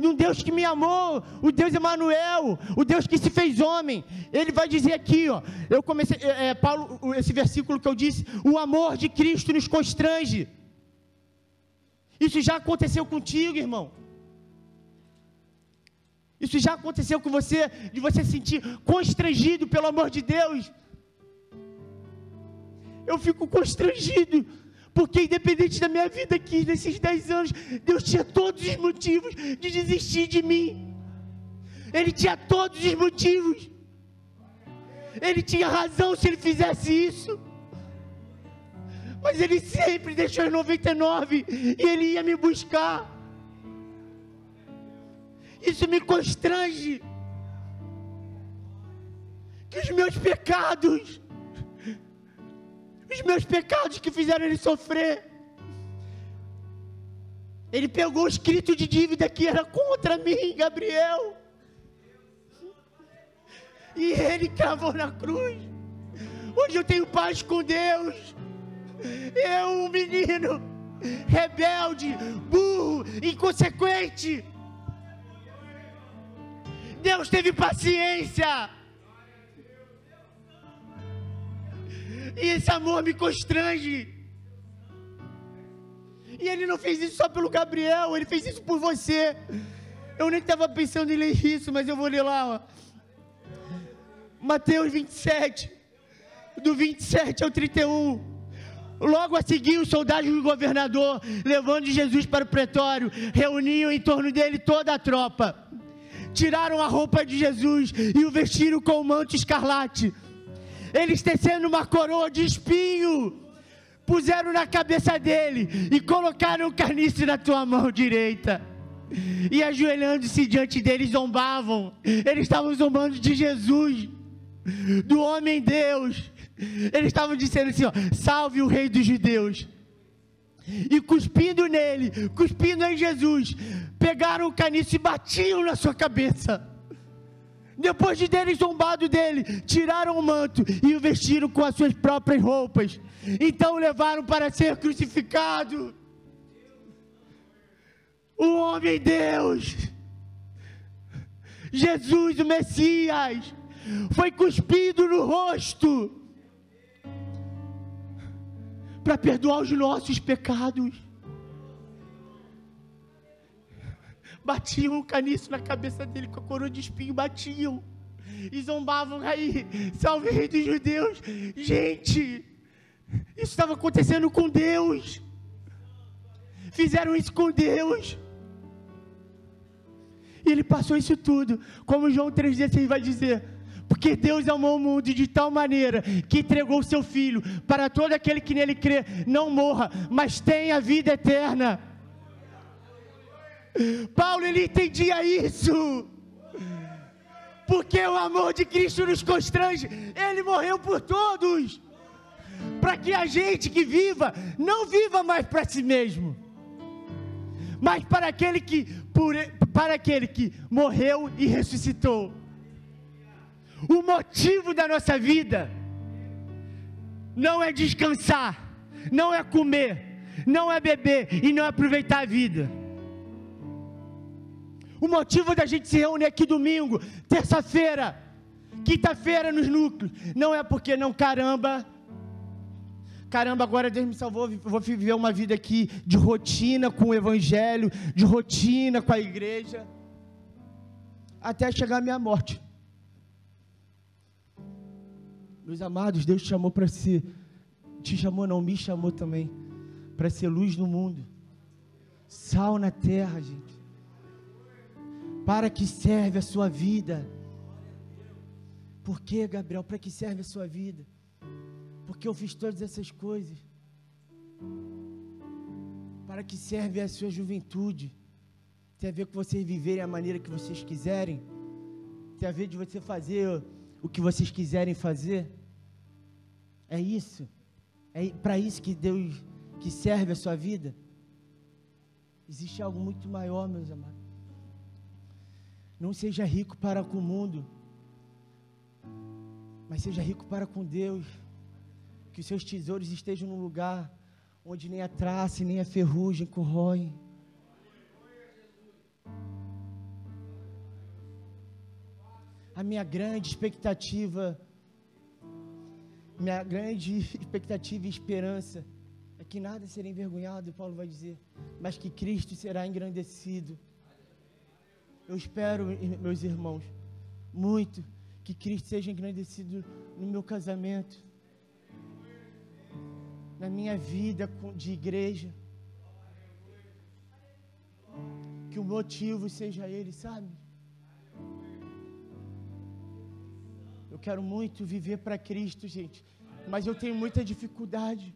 Num Deus que me amou, o Deus Emanuel, o Deus que se fez homem. Ele vai dizer aqui, ó, eu comecei, é, é, Paulo, esse versículo que eu disse, o amor de Cristo nos constrange. Isso já aconteceu contigo, irmão. Isso já aconteceu com você, de você se sentir constrangido pelo amor de Deus. Eu fico constrangido porque independente da minha vida aqui, nesses 10 anos, Deus tinha todos os motivos de desistir de mim. Ele tinha todos os motivos. Ele tinha razão se ele fizesse isso. Mas ele sempre deixou os 99 e ele ia me buscar. Isso me constrange. Que os meus pecados os meus pecados que fizeram ele sofrer. Ele pegou o escrito de dívida que era contra mim, Gabriel. E ele cravou na cruz. Hoje eu tenho paz com Deus. Eu, um menino rebelde, burro, inconsequente. Deus teve paciência. E esse amor me constrange. E ele não fez isso só pelo Gabriel, ele fez isso por você. Eu nem estava pensando em ler isso, mas eu vou ler lá. Ó. Mateus 27, do 27 ao 31. Logo a seguir, os soldados do governador, levando Jesus para o pretório, reuniam em torno dele toda a tropa. Tiraram a roupa de Jesus e o vestiram com o manto escarlate eles tecendo uma coroa de espinho, puseram na cabeça dele e colocaram o carnice na tua mão direita. E ajoelhando-se diante dele, zombavam. Eles estavam zombando de Jesus, do homem Deus. Eles estavam dizendo assim: ó, salve o rei dos judeus. E cuspindo nele, cuspindo em Jesus, pegaram o caniço e batiam na sua cabeça. Depois de terem zombado dele, tiraram o manto e o vestiram com as suas próprias roupas. Então o levaram para ser crucificado. O homem Deus, Jesus o Messias, foi cuspido no rosto para perdoar os nossos pecados. Batiam um caniço na cabeça dele com a coroa de espinho, batiam e zombavam aí, salve rei dos judeus. Gente, isso estava acontecendo com Deus. Fizeram isso com Deus. E ele passou isso tudo, como João 3,16 vai dizer. Porque Deus amou o mundo de tal maneira que entregou o seu Filho para todo aquele que nele crê, não morra, mas tenha vida eterna. Paulo ele entendia isso. Porque o amor de Cristo nos constrange. Ele morreu por todos. Para que a gente que viva não viva mais para si mesmo, mas para aquele que por, para aquele que morreu e ressuscitou. O motivo da nossa vida não é descansar, não é comer, não é beber e não é aproveitar a vida. O motivo da gente se reunir aqui domingo, terça-feira, quinta-feira nos núcleos, não é porque não caramba. Caramba, agora Deus me salvou, vou viver uma vida aqui de rotina com o evangelho, de rotina com a igreja, até chegar a minha morte. Meus amados, Deus te chamou para ser, te chamou não, me chamou também, para ser luz no mundo, sal na terra, gente. Para que serve a sua vida? Por que, Gabriel? Para que serve a sua vida? Porque eu fiz todas essas coisas. Para que serve a sua juventude? Tem a ver com vocês viverem a maneira que vocês quiserem? Tem a ver de você fazer o que vocês quiserem fazer? É isso? É para isso que Deus que serve a sua vida? Existe algo muito maior, meus amados. Não seja rico para com o mundo, mas seja rico para com Deus. Que os seus tesouros estejam num lugar onde nem a traça nem a ferrugem corroem. A minha grande expectativa, minha grande expectativa e esperança é que nada será envergonhado, Paulo vai dizer, mas que Cristo será engrandecido. Eu espero, meus irmãos, muito que Cristo seja engrandecido no meu casamento, na minha vida de igreja. Que o motivo seja Ele, sabe? Eu quero muito viver para Cristo, gente, mas eu tenho muita dificuldade.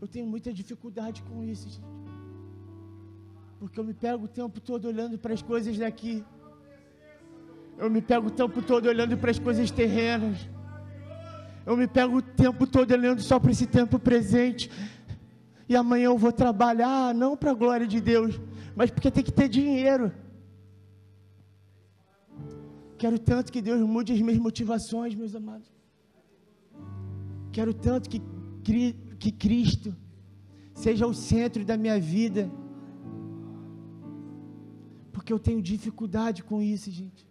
Eu tenho muita dificuldade com isso, gente. Porque eu me pego o tempo todo olhando para as coisas daqui. Eu me pego o tempo todo olhando para as coisas terrenas. Eu me pego o tempo todo olhando só para esse tempo presente. E amanhã eu vou trabalhar, não para a glória de Deus, mas porque tem que ter dinheiro. Quero tanto que Deus mude as minhas motivações, meus amados. Quero tanto que, que Cristo seja o centro da minha vida porque eu tenho dificuldade com isso, gente.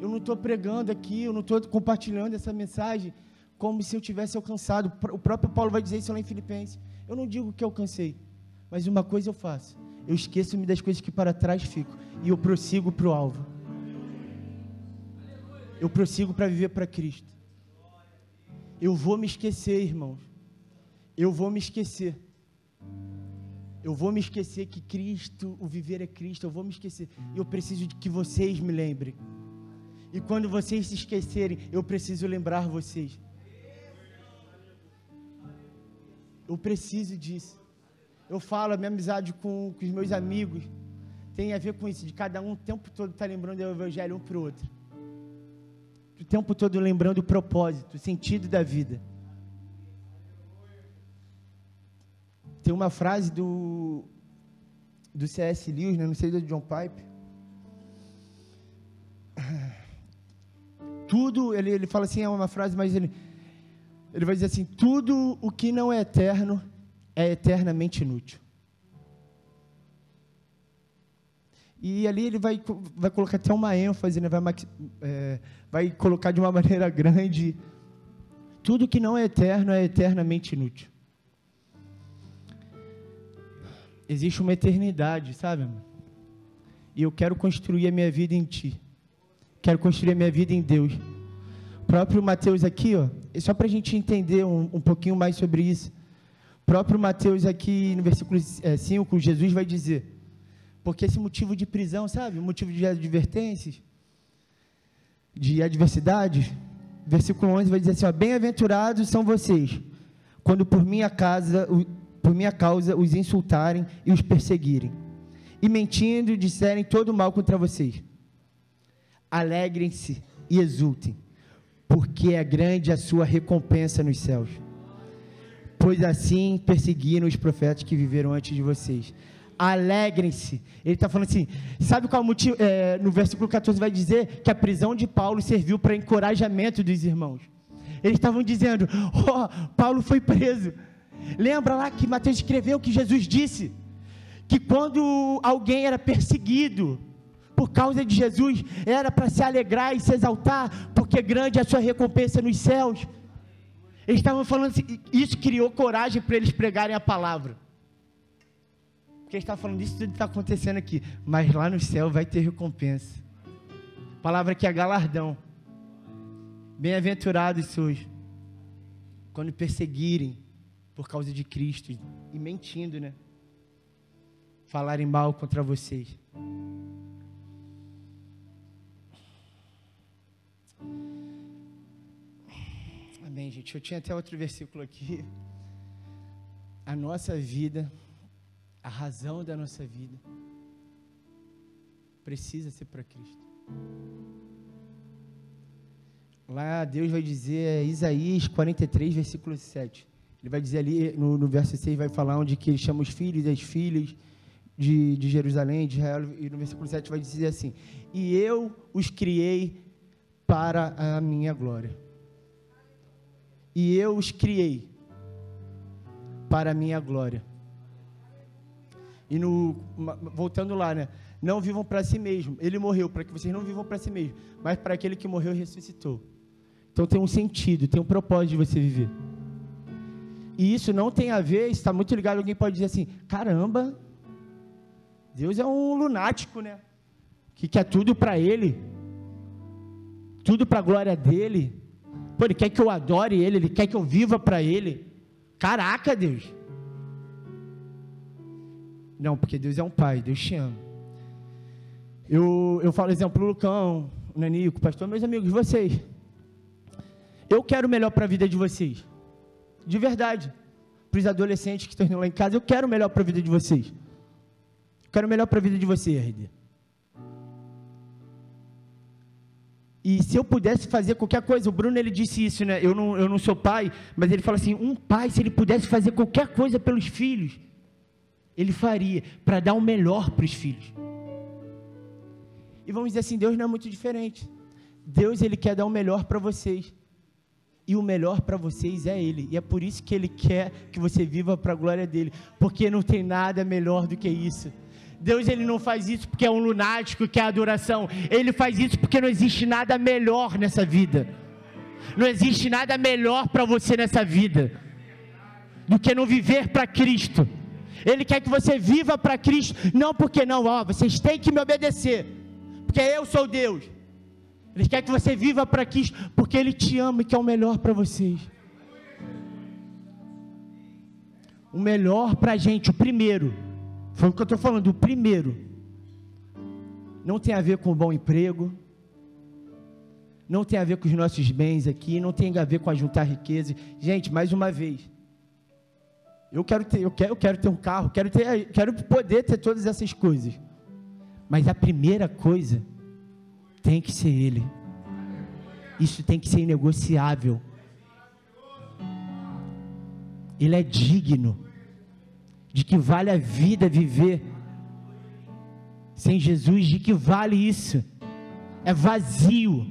Eu não estou pregando aqui, eu não estou compartilhando essa mensagem como se eu tivesse alcançado. O próprio Paulo vai dizer isso lá em Filipenses. Eu não digo que alcancei, mas uma coisa eu faço. Eu esqueço-me das coisas que para trás ficam e eu prossigo para o alvo. Eu prossigo para viver para Cristo. Eu vou me esquecer, irmãos. Eu vou me esquecer. Eu vou me esquecer que Cristo, o viver é Cristo, eu vou me esquecer. Eu preciso de que vocês me lembrem. E quando vocês se esquecerem, eu preciso lembrar vocês. Eu preciso disso. Eu falo, a minha amizade com, com os meus amigos tem a ver com isso, de cada um o tempo todo estar tá lembrando do Evangelho um para o outro. O tempo todo lembrando o propósito, o sentido da vida. Tem uma frase do, do C.S. Lewis, né? não sei do John Pipe. *sighs* Tudo, ele, ele fala assim, é uma frase, mas ele, ele vai dizer assim: tudo o que não é eterno é eternamente inútil. E ali ele vai, vai colocar até uma ênfase, né? vai, é, vai colocar de uma *laughs* maneira grande: tudo que não é eterno é eternamente inútil. Existe uma eternidade, sabe? e eu quero construir a minha vida em Ti. Quero construir a minha vida em Deus. O próprio Mateus aqui, ó, só para a gente entender um, um pouquinho mais sobre isso. O próprio Mateus aqui no versículo 5, é, Jesus vai dizer, porque esse motivo de prisão, sabe? Motivo de advertências, de adversidade. Versículo 11 vai dizer assim: Bem-aventurados são vocês, quando por minha casa, por minha causa os insultarem e os perseguirem, e mentindo disserem todo mal contra vocês. Alegrem-se e exultem, porque é grande a sua recompensa nos céus. Pois assim perseguiram os profetas que viveram antes de vocês alegrem-se. Ele está falando assim, sabe qual é motivo? É, no versículo 14 vai dizer que a prisão de Paulo serviu para encorajamento dos irmãos. Eles estavam dizendo, oh, Paulo foi preso. Lembra lá que Mateus escreveu que Jesus disse que quando alguém era perseguido por causa de Jesus, era para se alegrar e se exaltar, porque grande é a sua recompensa nos céus. Eles estavam falando isso criou coragem para eles pregarem a palavra. Porque está falando disso tudo está acontecendo aqui. Mas lá no céu vai ter recompensa. A palavra que é galardão. Bem-aventurados sois quando perseguirem por causa de Cristo e mentindo, né? Falarem mal contra vocês. Amém, gente. Eu tinha até outro versículo aqui. A nossa vida a razão da nossa vida precisa ser para Cristo. Lá Deus vai dizer, Isaías 43, versículo 7. Ele vai dizer ali, no, no verso 6, vai falar onde que ele chama os filhos e as filhas de, de Jerusalém, de Israel, e no versículo 7 vai dizer assim: E eu os criei para a minha glória. E eu os criei para a minha glória. E no voltando lá, né? Não vivam para si mesmo. Ele morreu para que vocês não vivam para si mesmo, mas para aquele que morreu e ressuscitou. Então tem um sentido, tem um propósito de você viver. E isso não tem a ver, está muito ligado. Alguém pode dizer assim: caramba, Deus é um lunático, né? Que quer tudo para Ele, tudo para a glória dele. Pô, Ele quer que eu adore Ele, Ele quer que eu viva para Ele. Caraca, Deus. Não, porque Deus é um pai, Deus te ama. Eu, eu falo exemplo, Lucão, Nanico, pastor, meus amigos, vocês. Eu quero o melhor para a vida de vocês. De verdade. Para os adolescentes que estão lá em casa, eu quero o melhor para a vida de vocês. Eu quero o melhor para a vida de você, RD. E se eu pudesse fazer qualquer coisa, o Bruno ele disse isso, né? Eu não, eu não sou pai, mas ele fala assim: um pai, se ele pudesse fazer qualquer coisa pelos filhos, ele faria para dar o melhor para os filhos. E vamos dizer assim, Deus não é muito diferente. Deus ele quer dar o melhor para vocês. E o melhor para vocês é ele. E é por isso que ele quer que você viva para a glória dele, porque não tem nada melhor do que isso. Deus ele não faz isso porque é um lunático que é adoração. Ele faz isso porque não existe nada melhor nessa vida. Não existe nada melhor para você nessa vida do que não viver para Cristo. Ele quer que você viva para Cristo, não porque não, ó, vocês têm que me obedecer, porque eu sou Deus. Ele quer que você viva para Cristo, porque Ele te ama e quer o melhor para vocês. O melhor para a gente, o primeiro, foi o que eu estou falando, o primeiro, não tem a ver com um bom emprego, não tem a ver com os nossos bens aqui, não tem a ver com ajuntar riqueza. Gente, mais uma vez, eu quero ter, eu quero, eu quero ter um carro, quero ter, quero poder ter todas essas coisas. Mas a primeira coisa tem que ser ele. Isso tem que ser inegociável. Ele é digno de que vale a vida viver sem Jesus, de que vale isso. É vazio.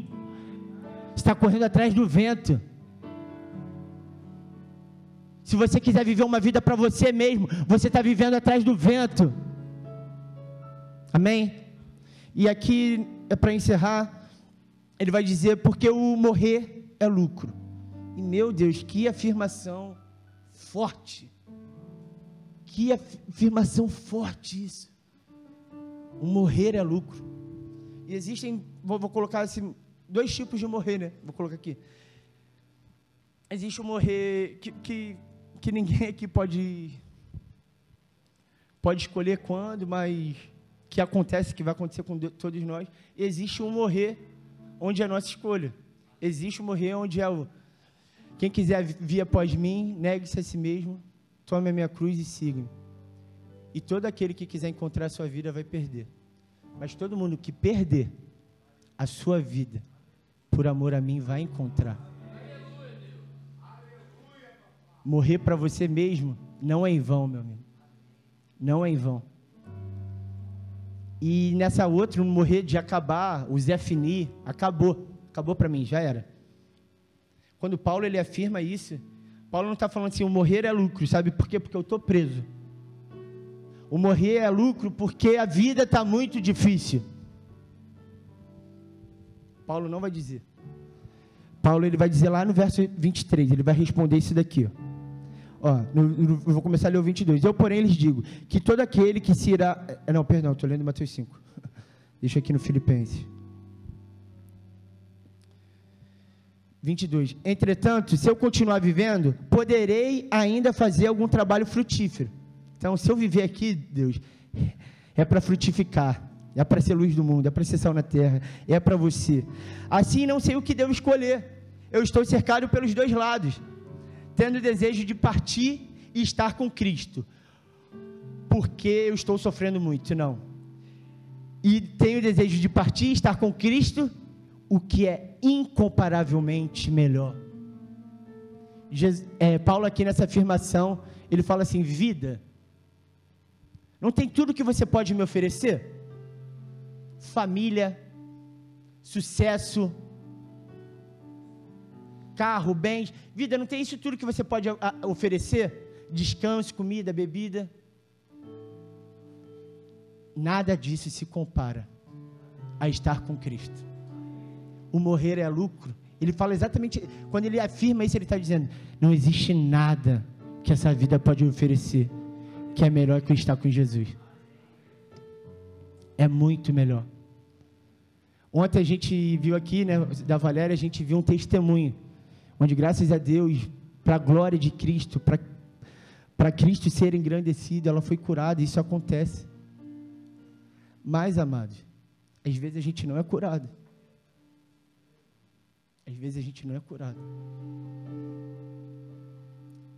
Está correndo atrás do vento. Se você quiser viver uma vida para você mesmo, você está vivendo atrás do vento. Amém? E aqui é para encerrar, ele vai dizer: porque o morrer é lucro. E meu Deus, que afirmação forte. Que afirmação forte isso. O morrer é lucro. E existem, vou, vou colocar assim, dois tipos de morrer, né? Vou colocar aqui. Existe o morrer que, que, que ninguém aqui pode pode escolher quando, mas que acontece, que vai acontecer com todos nós. Existe um morrer onde é a nossa escolha. Existe um morrer onde é o quem quiser vir após mim, negue-se a si mesmo, tome a minha cruz e siga-me. E todo aquele que quiser encontrar a sua vida vai perder. Mas todo mundo que perder a sua vida por amor a mim vai encontrar. Morrer para você mesmo não é em vão, meu amigo. Não é em vão. E nessa outra, morrer de acabar, o Zé Fini, acabou. Acabou para mim, já era. Quando Paulo ele afirma isso, Paulo não está falando assim, o morrer é lucro, sabe por quê? Porque eu estou preso. O morrer é lucro porque a vida está muito difícil. Paulo não vai dizer. Paulo ele vai dizer lá no verso 23, ele vai responder isso daqui. Ó, ó no, no, eu vou começar a ler o 22. Eu, porém, lhes digo que todo aquele que se irá. Eh, não, perdão, estou lendo Mateus 5. *laughs* Deixa aqui no Filipenses. 22. Entretanto, se eu continuar vivendo, poderei ainda fazer algum trabalho frutífero. Então, se eu viver aqui, Deus, é para frutificar, é para ser luz do mundo, é para ser sal na terra, é para você. Assim, não sei o que devo escolher. Eu estou cercado pelos dois lados, tendo desejo de partir e estar com Cristo, porque eu estou sofrendo muito, não. E tenho desejo de partir e estar com Cristo, o que é incomparavelmente melhor. Jesus, é, Paulo aqui nessa afirmação, ele fala assim, vida, não tem tudo que você pode me oferecer? Família, sucesso, carro, bens, vida, não tem isso tudo que você pode oferecer? Descanso, comida, bebida. Nada disso se compara a estar com Cristo o morrer é lucro. Ele fala exatamente, quando ele afirma isso, ele está dizendo: não existe nada que essa vida pode oferecer que é melhor que estar com Jesus. É muito melhor. Ontem a gente viu aqui, né, da Valéria, a gente viu um testemunho, onde graças a Deus, para a glória de Cristo, para Cristo ser engrandecido, ela foi curada, isso acontece. Mas, amados, às vezes a gente não é curado. Às vezes a gente não é curado.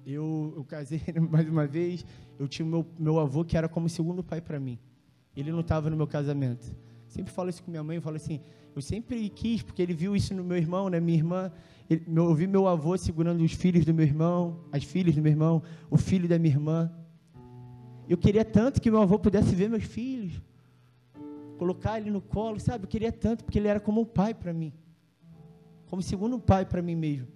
Eu, eu casei *laughs* mais uma vez, eu tinha meu, meu avô que era como segundo pai para mim. Ele não estava no meu casamento. Sempre falo isso com minha mãe, eu falo assim, eu sempre quis, porque ele viu isso no meu irmão, né, minha irmã, eu vi meu avô segurando os filhos do meu irmão, as filhas do meu irmão, o filho da minha irmã. Eu queria tanto que meu avô pudesse ver meus filhos, colocar ele no colo, sabe? Eu queria tanto, porque ele era como um pai para mim como segundo pai para mim mesmo.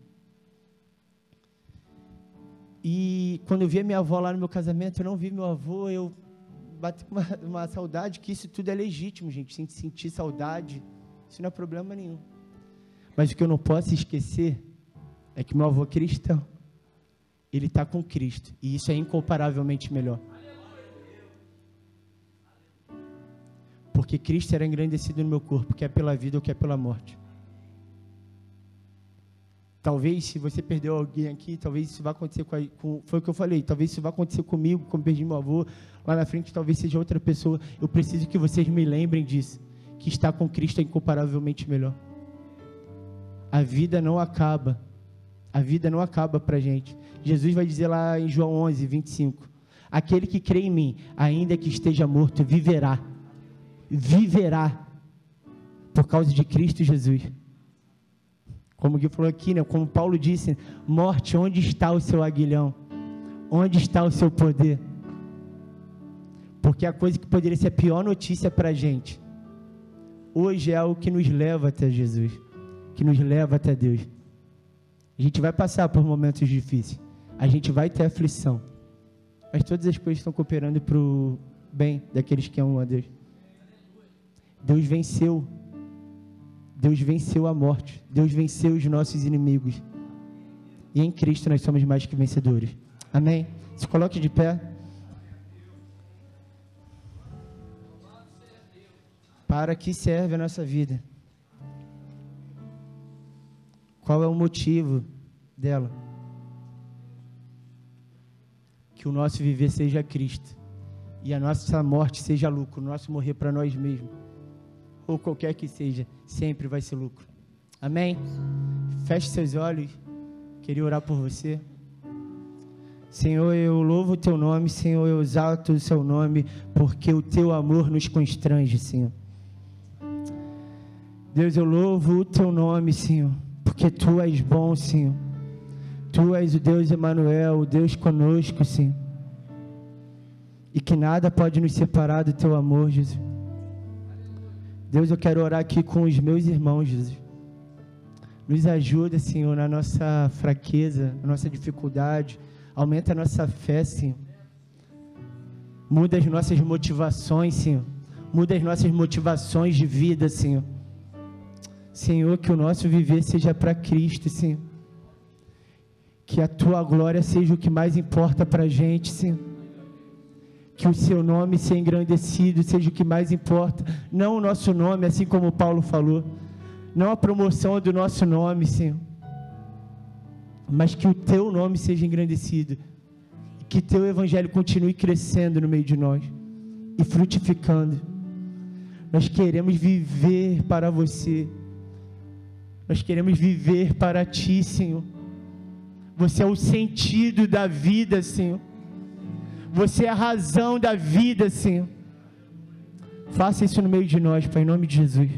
E quando eu vi a minha avó lá no meu casamento, eu não vi meu avô, eu bati com uma, uma saudade, que isso tudo é legítimo, gente. Sentir saudade, isso não é problema nenhum. Mas o que eu não posso esquecer é que meu avô cristão. Ele está com Cristo. E isso é incomparavelmente melhor. Porque Cristo era engrandecido no meu corpo, quer pela vida ou quer pela morte. Talvez se você perdeu alguém aqui, talvez isso vá acontecer com, a, com, foi o que eu falei, talvez isso vá acontecer comigo, como perdi meu avô, lá na frente talvez seja outra pessoa. Eu preciso que vocês me lembrem disso, que estar com Cristo é incomparavelmente melhor. A vida não acaba. A vida não acaba para gente. Jesus vai dizer lá em João 11, 25: Aquele que crê em mim, ainda que esteja morto, viverá. Viverá. Por causa de Cristo Jesus. Como o Gui falou aqui, né? como Paulo disse, morte, onde está o seu aguilhão? Onde está o seu poder? Porque a coisa que poderia ser a pior notícia para a gente, hoje é o que nos leva até Jesus, que nos leva até Deus. A gente vai passar por momentos difíceis, a gente vai ter aflição, mas todas as coisas estão cooperando para o bem daqueles que amam a Deus. Deus venceu Deus venceu a morte. Deus venceu os nossos inimigos. E em Cristo nós somos mais que vencedores. Amém? Se coloque de pé. Para que serve a nossa vida? Qual é o motivo dela? Que o nosso viver seja Cristo e a nossa morte seja lucro, o nosso morrer para nós mesmos, ou qualquer que seja, sempre vai ser lucro. Amém? Feche seus olhos, queria orar por você. Senhor, eu louvo o teu nome, Senhor, eu exalto o seu nome, porque o teu amor nos constrange, Senhor. Deus, eu louvo o teu nome, Senhor, porque tu és bom, Senhor. Tu és o Deus Emanuel, o Deus conosco, Senhor. E que nada pode nos separar do teu amor, Jesus. Deus, eu quero orar aqui com os meus irmãos, Jesus. Nos ajuda, Senhor, na nossa fraqueza, na nossa dificuldade. Aumenta a nossa fé, Senhor. Muda as nossas motivações, Senhor. Muda as nossas motivações de vida, Senhor. Senhor, que o nosso viver seja para Cristo, Senhor. Que a tua glória seja o que mais importa para a gente, Senhor. Que o seu nome seja engrandecido, seja o que mais importa. Não o nosso nome, assim como Paulo falou. Não a promoção do nosso nome, Senhor. Mas que o teu nome seja engrandecido. Que teu evangelho continue crescendo no meio de nós e frutificando. Nós queremos viver para você. Nós queremos viver para ti, Senhor. Você é o sentido da vida, Senhor. Você é a razão da vida, Senhor. Faça isso no meio de nós, Pai, em nome de Jesus.